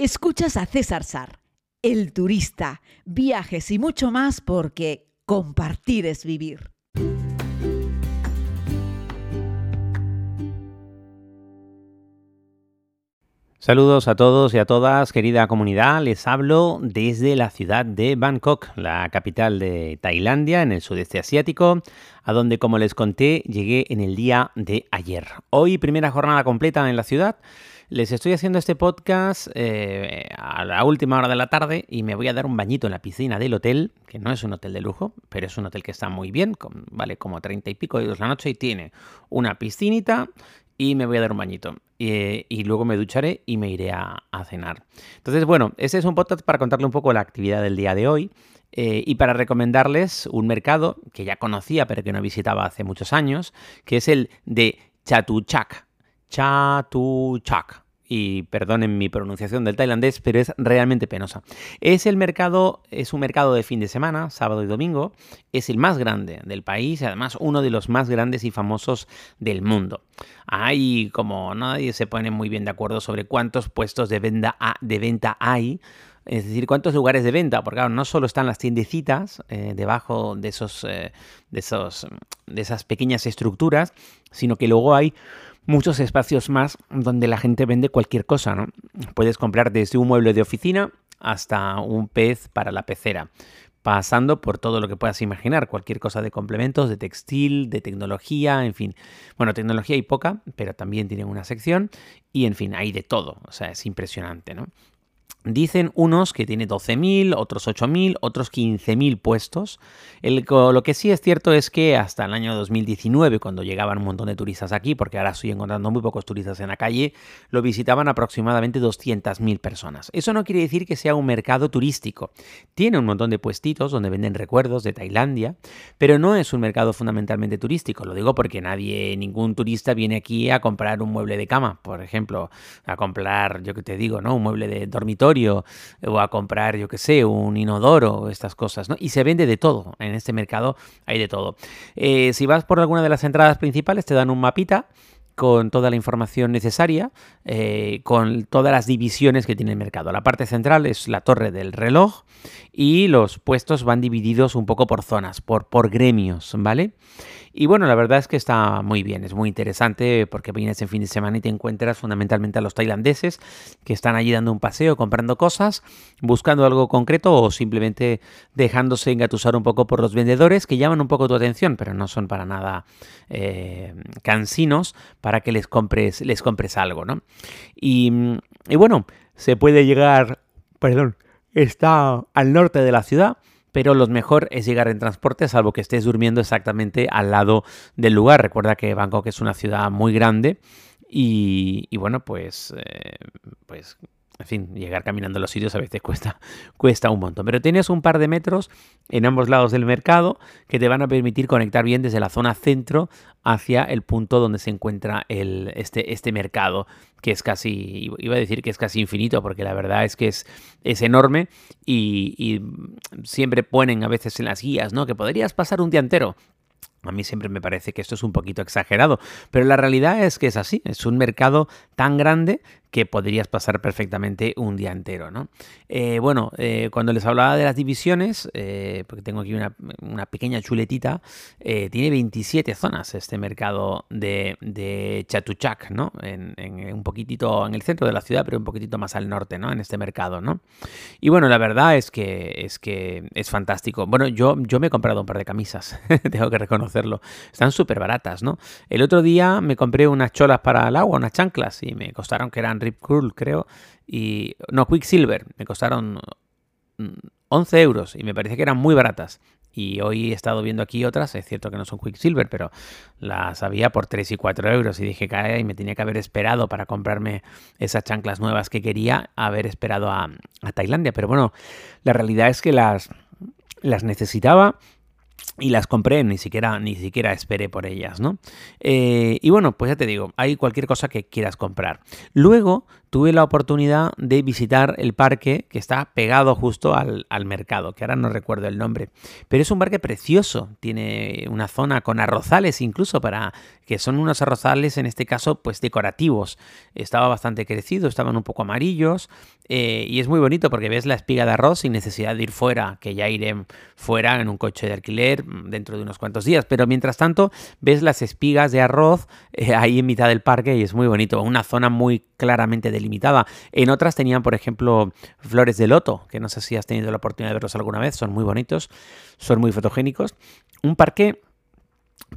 Escuchas a César Sar, el turista, viajes y mucho más porque compartir es vivir. Saludos a todos y a todas, querida comunidad. Les hablo desde la ciudad de Bangkok, la capital de Tailandia, en el sudeste asiático, a donde, como les conté, llegué en el día de ayer. Hoy, primera jornada completa en la ciudad. Les estoy haciendo este podcast eh, a la última hora de la tarde y me voy a dar un bañito en la piscina del hotel, que no es un hotel de lujo, pero es un hotel que está muy bien, vale como treinta y pico euros la noche y tiene una piscinita y me voy a dar un bañito. Y, luego me ducharé y me iré a, cenar. Entonces, bueno, ese es un podcast para contarle un poco la actividad del día de hoy. Eh, y para recomendarles un mercado que ya conocía pero que no visitaba hace muchos años, que es el de Chatuchak. Chatuchak y perdonen mi pronunciación del tailandés, pero es realmente penosa. Es el mercado, es un mercado de fin de semana, sábado y domingo, es el más grande del país y además uno de los más grandes y famosos del mundo. Hay, como nadie se pone muy bien de acuerdo sobre cuántos puestos de venta, de venta hay, es decir, cuántos lugares de venta, porque claro, no solo están las tiendecitas eh, debajo de esos, eh, de esos, de esas pequeñas estructuras, sino que luego hay muchos espacios más donde la gente vende cualquier cosa, ¿no? Puedes comprar desde un mueble de oficina hasta un pez para la pecera, pasando por todo lo que puedas imaginar, cualquier cosa de complementos, de textil, de tecnología, en fin. Bueno, tecnología hay poca, pero también tienen una sección y en fin, hay de todo, o sea, es impresionante, ¿no? Dicen unos que tiene 12.000, otros 8.000, otros 15.000 puestos. lo que sí es cierto es que hasta el año 2019, cuando llegaban un montón de turistas aquí, porque ahora estoy encontrando muy pocos turistas en la calle, lo visitaban aproximadamente 200.000 personas. Eso no quiere decir que sea un mercado turístico. Tiene un montón de puestitos donde venden recuerdos de Tailandia, pero no es un mercado fundamentalmente turístico. Lo digo porque nadie, ningún turista viene aquí a comprar un mueble de cama, por ejemplo, a comprar, yo que te digo, ¿no? Un mueble de dormitorio o a comprar, yo que sé, un inodoro, estas cosas, ¿no? Y se vende de todo. En este mercado hay de todo. Eh, si vas por alguna de las entradas principales, te dan un mapita con toda la información necesaria, eh, con todas las divisiones que tiene el mercado. La parte central es la torre del reloj y los puestos van divididos un poco por zonas, por, por gremios, ¿vale? Y bueno, la verdad es que está muy bien, es muy interesante porque vienes en fin de semana y te encuentras fundamentalmente a los tailandeses que están allí dando un paseo, comprando cosas, buscando algo concreto o simplemente dejándose engatusar un poco por los vendedores que llaman un poco tu atención, pero no son para nada eh, cansinos para que les compres, les compres algo, ¿no? Y, y bueno, se puede llegar, perdón, está al norte de la ciudad pero lo mejor es llegar en transporte, salvo que estés durmiendo exactamente al lado del lugar. Recuerda que Bangkok es una ciudad muy grande y, bueno, pues, eh, pues en fin, llegar caminando a los sitios a veces cuesta, cuesta un montón. Pero tienes un par de metros en ambos lados del mercado que te van a permitir conectar bien desde la zona centro hacia el punto donde se encuentra el, este, este mercado, que es casi, iba a decir que es casi infinito, porque la verdad es que es, es enorme y, y siempre ponen a veces en las guías, ¿no? Que podrías pasar un día entero. A mí siempre me parece que esto es un poquito exagerado, pero la realidad es que es así, es un mercado tan grande que podrías pasar perfectamente un día entero. ¿no? Eh, bueno, eh, cuando les hablaba de las divisiones, eh, porque tengo aquí una, pequeña chuletita, tiene 27 zonas este mercado de, de ¿no? En, un poquitito en el centro de la ciudad, pero un poquitito más al norte, ¿no? En este mercado, ¿no? Y bueno, la verdad es que es, que es fantástico. Bueno, yo, yo me he comprado un par de camisas, tengo que reconocerlo. Están súper baratas, ¿no? El otro día me compré unas cholas para el agua, unas chanclas, y me costaron que eran Rip Curl, creo, y no, Quicksilver, me costaron 11 mm, euros y me parece que eran muy baratas. Y hoy he estado viendo aquí otras, es cierto que no son Quicksilver, pero las había por 3 y 4 euros. Y dije, cae, y me tenía que haber esperado para comprarme esas chanclas nuevas que quería, haber esperado a, a Tailandia. Pero bueno, la realidad es que las, las necesitaba y las compré, ni siquiera, ni siquiera esperé por ellas, ¿no? Eh, y bueno, pues ya te digo, hay cualquier cosa que quieras comprar. Luego tuve la oportunidad de visitar el parque que está pegado justo al, mercado, que ahora no recuerdo el nombre. Pero es un parque precioso, tiene una zona con arrozales incluso para que son unos arrozales en este caso pues decorativos. Estaba bastante crecido, estaban un poco amarillos eh, y es muy bonito porque ves la espiga de arroz sin necesidad de ir fuera, que ya iré fuera en un coche de alquiler dentro de unos cuantos días. Pero mientras tanto ves las espigas de arroz eh, ahí en mitad del parque y es muy bonito, una zona muy claramente delimitada. En otras tenían, por ejemplo, flores de loto, que no sé si has tenido la oportunidad de verlos alguna vez, son muy bonitos, son muy fotogénicos. Un parque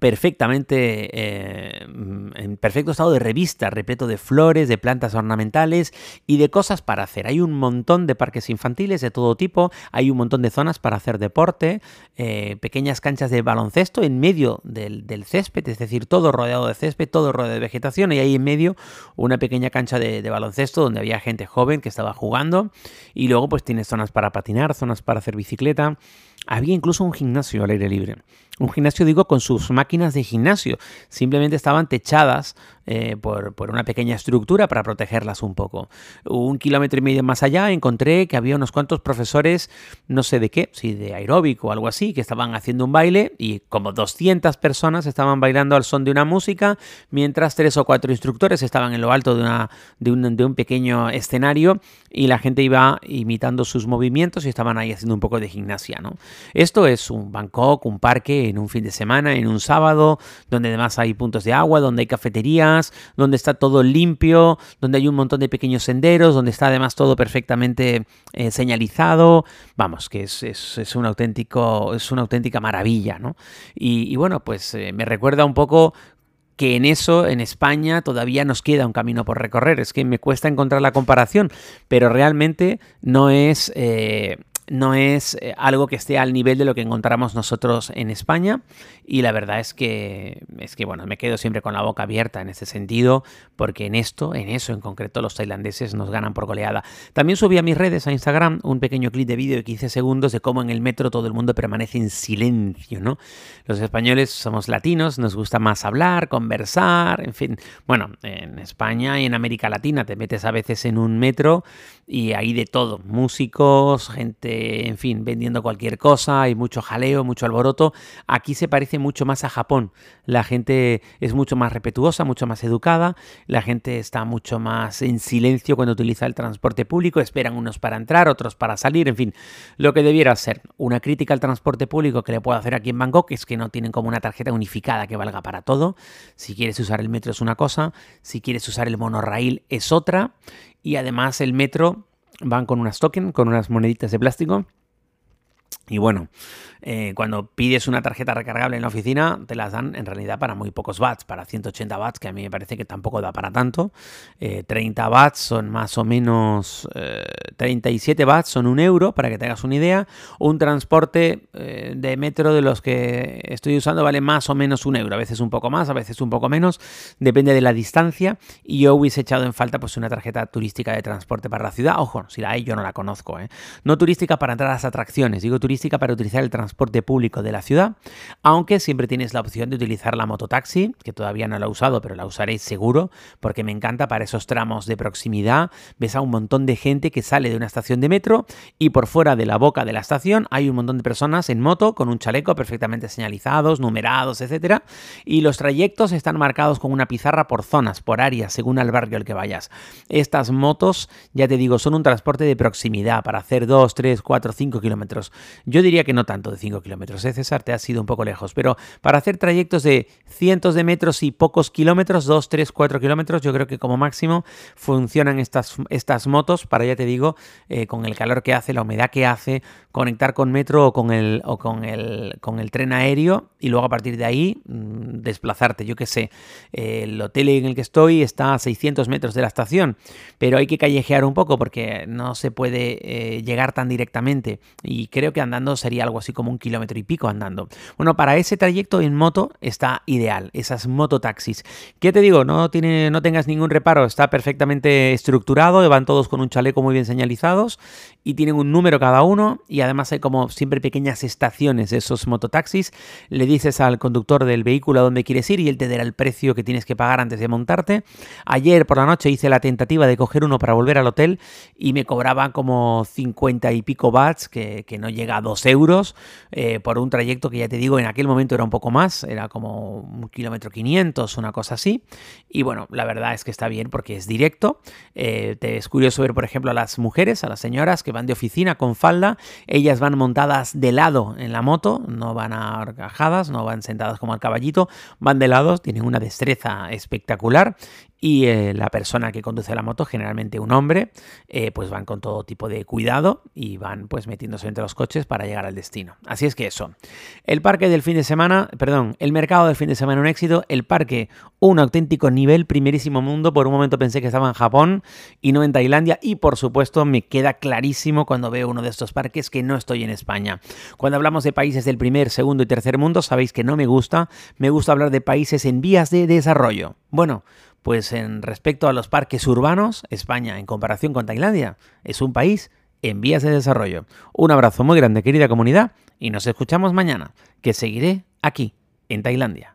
perfectamente eh, en perfecto estado de revista, repleto de flores, de plantas ornamentales y de cosas para hacer. Hay un montón de parques infantiles de todo tipo, hay un montón de zonas para hacer deporte, eh, pequeñas canchas de baloncesto en medio del, césped, es decir, todo rodeado de césped, todo rodeado de vegetación y ahí en medio una pequeña cancha de, de baloncesto donde había gente joven que estaba jugando y luego pues tienes zonas para patinar, zonas para hacer bicicleta. Había incluso un gimnasio al aire libre. Un gimnasio, digo, con sus máquinas de gimnasio. Simplemente estaban techadas eh, por, una pequeña estructura para protegerlas un poco. Un kilómetro y medio más allá encontré que había unos cuantos profesores, no sé de qué, si de aeróbico o algo así, que estaban haciendo un baile y como 200 personas estaban bailando al son de una música, mientras tres o cuatro instructores estaban en lo alto de, una, de, un, de un pequeño escenario y la gente iba imitando sus movimientos y estaban ahí haciendo un poco de gimnasia. ¿no? Esto es un Bangkok, un parque en un fin de semana, en un sábado, donde además hay puntos de agua, donde hay cafeterías, donde está todo limpio, donde hay un montón de pequeños senderos, donde está además todo perfectamente eh, señalizado. Vamos, que es, un auténtico, es una auténtica maravilla, ¿no? Y, bueno, pues eh, me recuerda un poco que en eso, en España, todavía nos queda un camino por recorrer. Es que me cuesta encontrar la comparación, pero realmente no es... Eh, no es eh, algo que esté al nivel de lo que encontramos nosotros en España y la verdad es que es que bueno, me quedo siempre con la boca abierta en ese sentido porque en esto, en eso en concreto los tailandeses nos ganan por goleada. También subí a mis redes a Instagram un pequeño clip de vídeo de 15 segundos de cómo en el metro todo el mundo permanece en silencio, ¿no? Los españoles somos latinos, nos gusta más hablar, conversar, en fin. Bueno, en España y en América Latina te metes a veces en un metro y hay de todo, músicos, gente, en fin, vendiendo cualquier cosa, hay mucho jaleo, mucho alboroto. Aquí se parece mucho más a Japón. La gente es mucho más respetuosa, mucho más educada, la gente está mucho más en silencio cuando utiliza el transporte público, esperan unos para entrar, otros para salir, en fin, lo que debiera ser. Una crítica al transporte público que le puedo hacer aquí en Bangkok es que no tienen como una tarjeta unificada que valga para todo. Si quieres usar el metro es una cosa, si quieres usar el monorraíl es otra y además el metro van con unas tokens, con unas moneditas de plástico. Y bueno, eh, cuando pides una tarjeta recargable en la oficina, te las dan en realidad para muy pocos watts, para 180 watts, que a mí me parece que tampoco da para tanto. 30 eh, watts son más o menos 37 eh, watts, son un euro, para que te hagas una idea. Un transporte de metro de los que estoy usando vale más o menos un euro, a veces un poco más, a veces un poco menos, depende de la distancia. Y yo hubiese echado en falta pues una tarjeta turística de transporte para la ciudad. Ojo, si la hay, yo no la conozco. No turística para entrar a las atracciones, digo turística para utilizar el transporte público de la ciudad, aunque siempre tienes la opción de utilizar la mototaxi, que todavía no la he usado, pero la usaré seguro, porque me encanta para esos tramos de proximidad. Ves a un montón de gente que sale de una estación de metro y por fuera de la boca de la estación hay un montón de personas en moto con un chaleco perfectamente señalizados, numerados, etcétera, y los trayectos están marcados con una pizarra por zonas, por áreas, según el barrio al que vayas. Estas motos, ya te digo, son un transporte de proximidad para hacer 2, 3, 4, 5 kilómetros. Yo diría que no tanto, 5 kilómetros. ¿eh, César? Te ha sido un poco lejos. Pero para hacer trayectos de cientos de metros y pocos kilómetros, 2, 3, 4 kilómetros, yo creo que como máximo funcionan estas, estas motos para, ya te digo, eh, con el calor que hace, la humedad que hace, conectar con metro o con el, o con el, con el tren aéreo y luego a partir de ahí mm, desplazarte. Yo qué sé, el hotel en el que estoy está a 600 metros de la estación, pero hay que callejear un poco porque no se puede eh, llegar tan directamente y creo que andando sería algo así como un kilómetro y pico andando. Bueno, para ese trayecto en moto está ideal, esas mototaxis. ¿Qué te digo? No, tiene, no tengas ningún reparo, está perfectamente estructurado, van todos con un chaleco muy bien señalizados y tienen un número cada uno y además hay como siempre pequeñas estaciones de esos mototaxis. Le dices al conductor del vehículo a dónde quieres ir y él te dará el precio que tienes que pagar antes de montarte. Ayer por la noche hice la tentativa de coger uno para volver al hotel y me cobraba como 50 y pico bats, que, no llega a 2 euros, eh, por un trayecto que ya te digo, en aquel momento era un poco más, era como un kilómetro 500, una cosa así. Y bueno, la verdad es que está bien porque es directo. Eh, te es curioso ver, por ejemplo, a las mujeres, a las señoras que van de oficina con falda, ellas van montadas de lado en la moto, no van arcajadas, no van sentadas como al caballito, van de lado, tienen una destreza espectacular y eh, la persona que conduce la moto, generalmente un hombre, eh, pues van con todo tipo de cuidado y van pues metiéndose entre los coches para llegar al destino. Así es que eso. El parque del fin de semana, perdón, el mercado del fin de semana un éxito, el parque un auténtico nivel primerísimo mundo. Por un momento pensé que estaba en Japón y no en Tailandia y por supuesto me queda clarísimo cuando veo uno de estos parques que no estoy en España. Cuando hablamos de países del primer, segundo y tercer mundo, sabéis que no me gusta, me gusta hablar de países en vías de desarrollo. Bueno, pues en respecto a los parques urbanos, España, en comparación con Tailandia, es un país en vías de desarrollo. Un abrazo muy grande, querida comunidad, y nos escuchamos mañana, que seguiré aquí, en Tailandia.